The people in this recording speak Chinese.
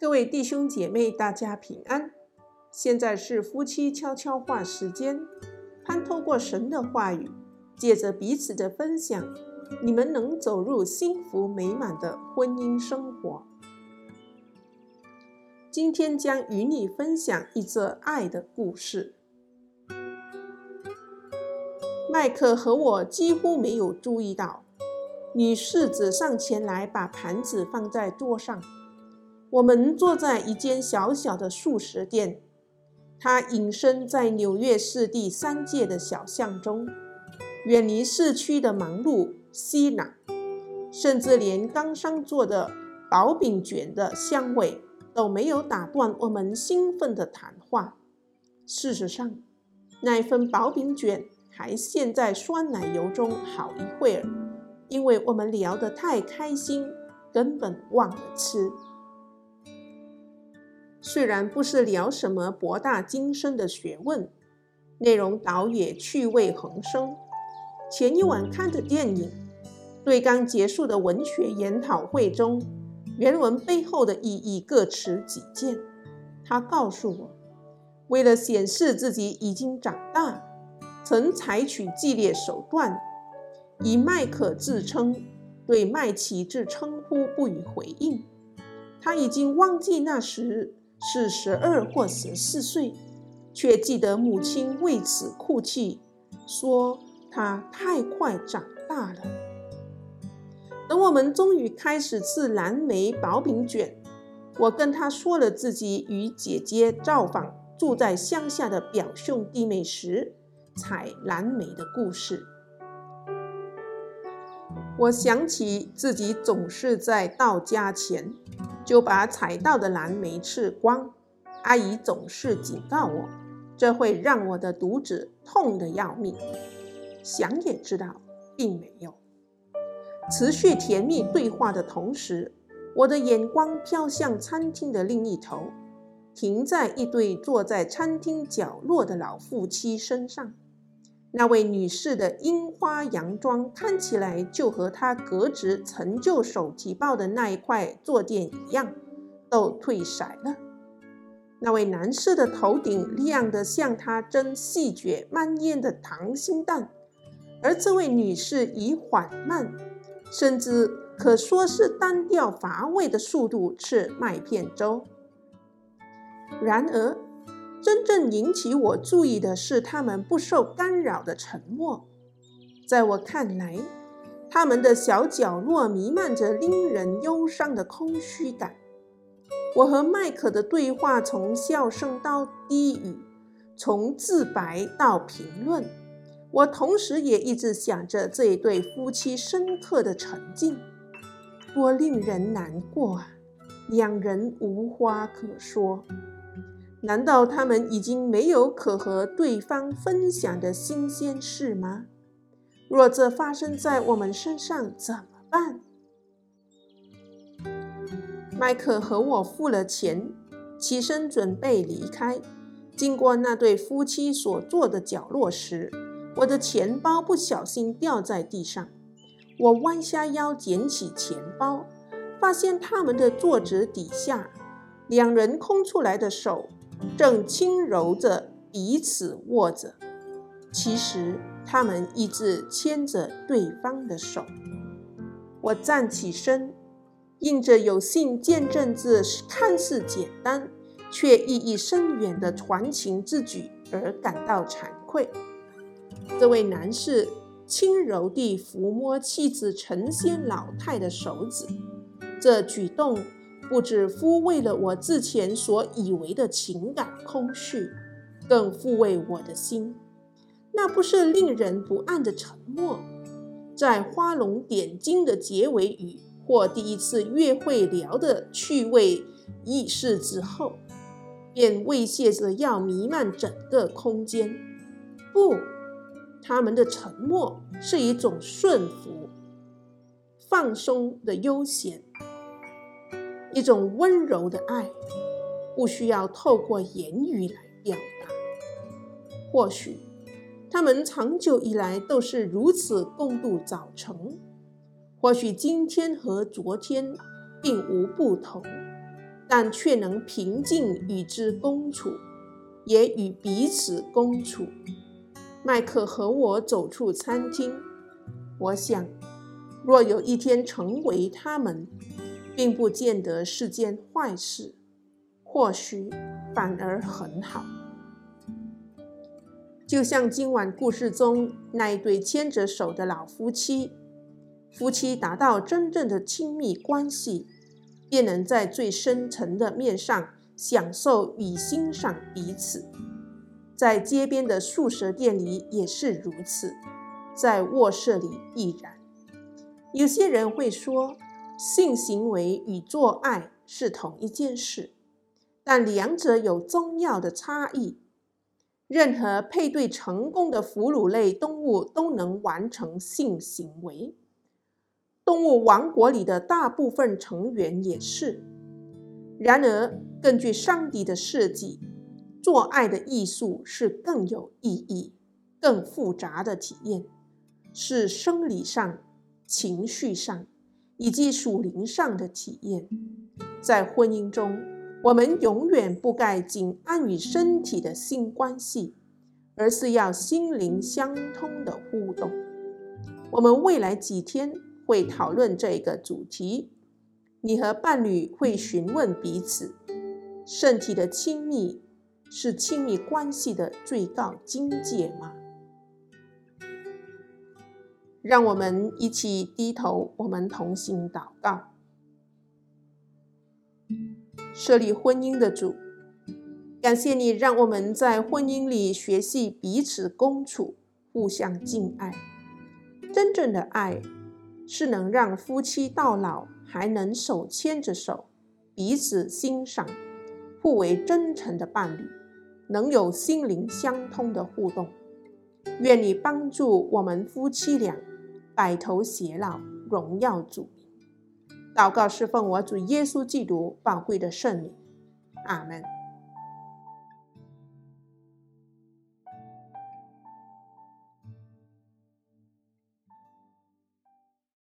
各位弟兄姐妹，大家平安。现在是夫妻悄悄话时间，盼透过神的话语，借着彼此的分享，你们能走入幸福美满的婚姻生活。今天将与你分享一则爱的故事。麦克和我几乎没有注意到，女士走上前来，把盘子放在桌上。我们坐在一间小小的素食店，它隐身在纽约市第三街的小巷中，远离市区的忙碌熙攘，甚至连刚上做的薄饼卷的香味都没有打断我们兴奋的谈话。事实上，那份薄饼卷还陷在酸奶油中好一会儿，因为我们聊得太开心，根本忘了吃。虽然不是聊什么博大精深的学问，内容倒也趣味横生。前一晚看的电影，对刚结束的文学研讨会中，原文背后的意义各持己见。他告诉我，为了显示自己已经长大，曾采取激烈手段，以麦克自称，对麦琪之称呼不予回应。他已经忘记那时。是十二或十四岁，却记得母亲为此哭泣，说她太快长大了。等我们终于开始吃蓝莓薄饼卷，我跟她说了自己与姐姐造访住在乡下的表兄弟妹时采蓝莓的故事。我想起自己总是在到家前，就把采到的蓝莓吃光，阿姨总是警告我，这会让我的肚子痛得要命。想也知道，并没有。持续甜蜜对话的同时，我的眼光飘向餐厅的另一头，停在一对坐在餐厅角落的老夫妻身上。那位女士的樱花洋装看起来就和她革职陈旧手提包的那一块坐垫一样，都褪色了。那位男士的头顶亮得像他正细嚼慢咽的溏心蛋，而这位女士以缓慢，甚至可说是单调乏味的速度吃麦片粥。然而，真正引起我注意的是，他们不受干扰的沉默。在我看来，他们的小角落弥漫着令人忧伤的空虚感。我和麦克的对话从笑声到低语，从自白到评论。我同时也一直想着这一对夫妻深刻的沉静，多令人难过啊！两人无话可说。难道他们已经没有可和对方分享的新鲜事吗？若这发生在我们身上怎么办？麦克和我付了钱，起身准备离开。经过那对夫妻所坐的角落时，我的钱包不小心掉在地上。我弯下腰捡起钱包，发现他们的桌子底下，两人空出来的手。正轻柔着彼此握着，其实他们一直牵着对方的手。我站起身，因着有幸见证这看似简单却意义深远的传情之举而感到惭愧。这位男士轻柔地抚摸妻子成仙老太的手指，这举动。不止抚慰了我之前所以为的情感空虚，更抚慰我的心。那不是令人不安的沉默，在画龙点睛的结尾语或第一次约会聊的趣味轶事之后，便威胁着要弥漫整个空间。不，他们的沉默是一种顺服、放松的悠闲。一种温柔的爱，不需要透过言语来表达。或许他们长久以来都是如此共度早晨，或许今天和昨天并无不同，但却能平静与之共处，也与彼此共处。麦克和我走出餐厅，我想，若有一天成为他们，并不见得是件坏事，或许反而很好。就像今晚故事中那一对牵着手的老夫妻，夫妻达到真正的亲密关系，便能在最深层的面上享受与欣赏彼此。在街边的速食店里也是如此，在卧室里亦然。有些人会说，性行为与做爱是同一件事，但两者有重要的差异。任何配对成功的哺乳类动物都能完成性行为，动物王国里的大部分成员也是。然而，根据上帝的设计，做爱的艺术是更有意义、更复杂的体验，是生理上、情绪上以及属灵上的体验。在婚姻中。我们永远不该仅安于身体的性关系，而是要心灵相通的互动。我们未来几天会讨论这个主题。你和伴侣会询问彼此：身体的亲密是亲密关系的最高境界吗？让我们一起低头，我们同心祷告。设立婚姻的主，感谢你让我们在婚姻里学习彼此共处，互相敬爱。真正的爱是能让夫妻到老还能手牵着手，彼此欣赏，互为真诚的伴侣，能有心灵相通的互动。愿你帮助我们夫妻俩白头偕老，荣耀主。祷告是奉我主耶稣基督宝贵的圣名，阿门。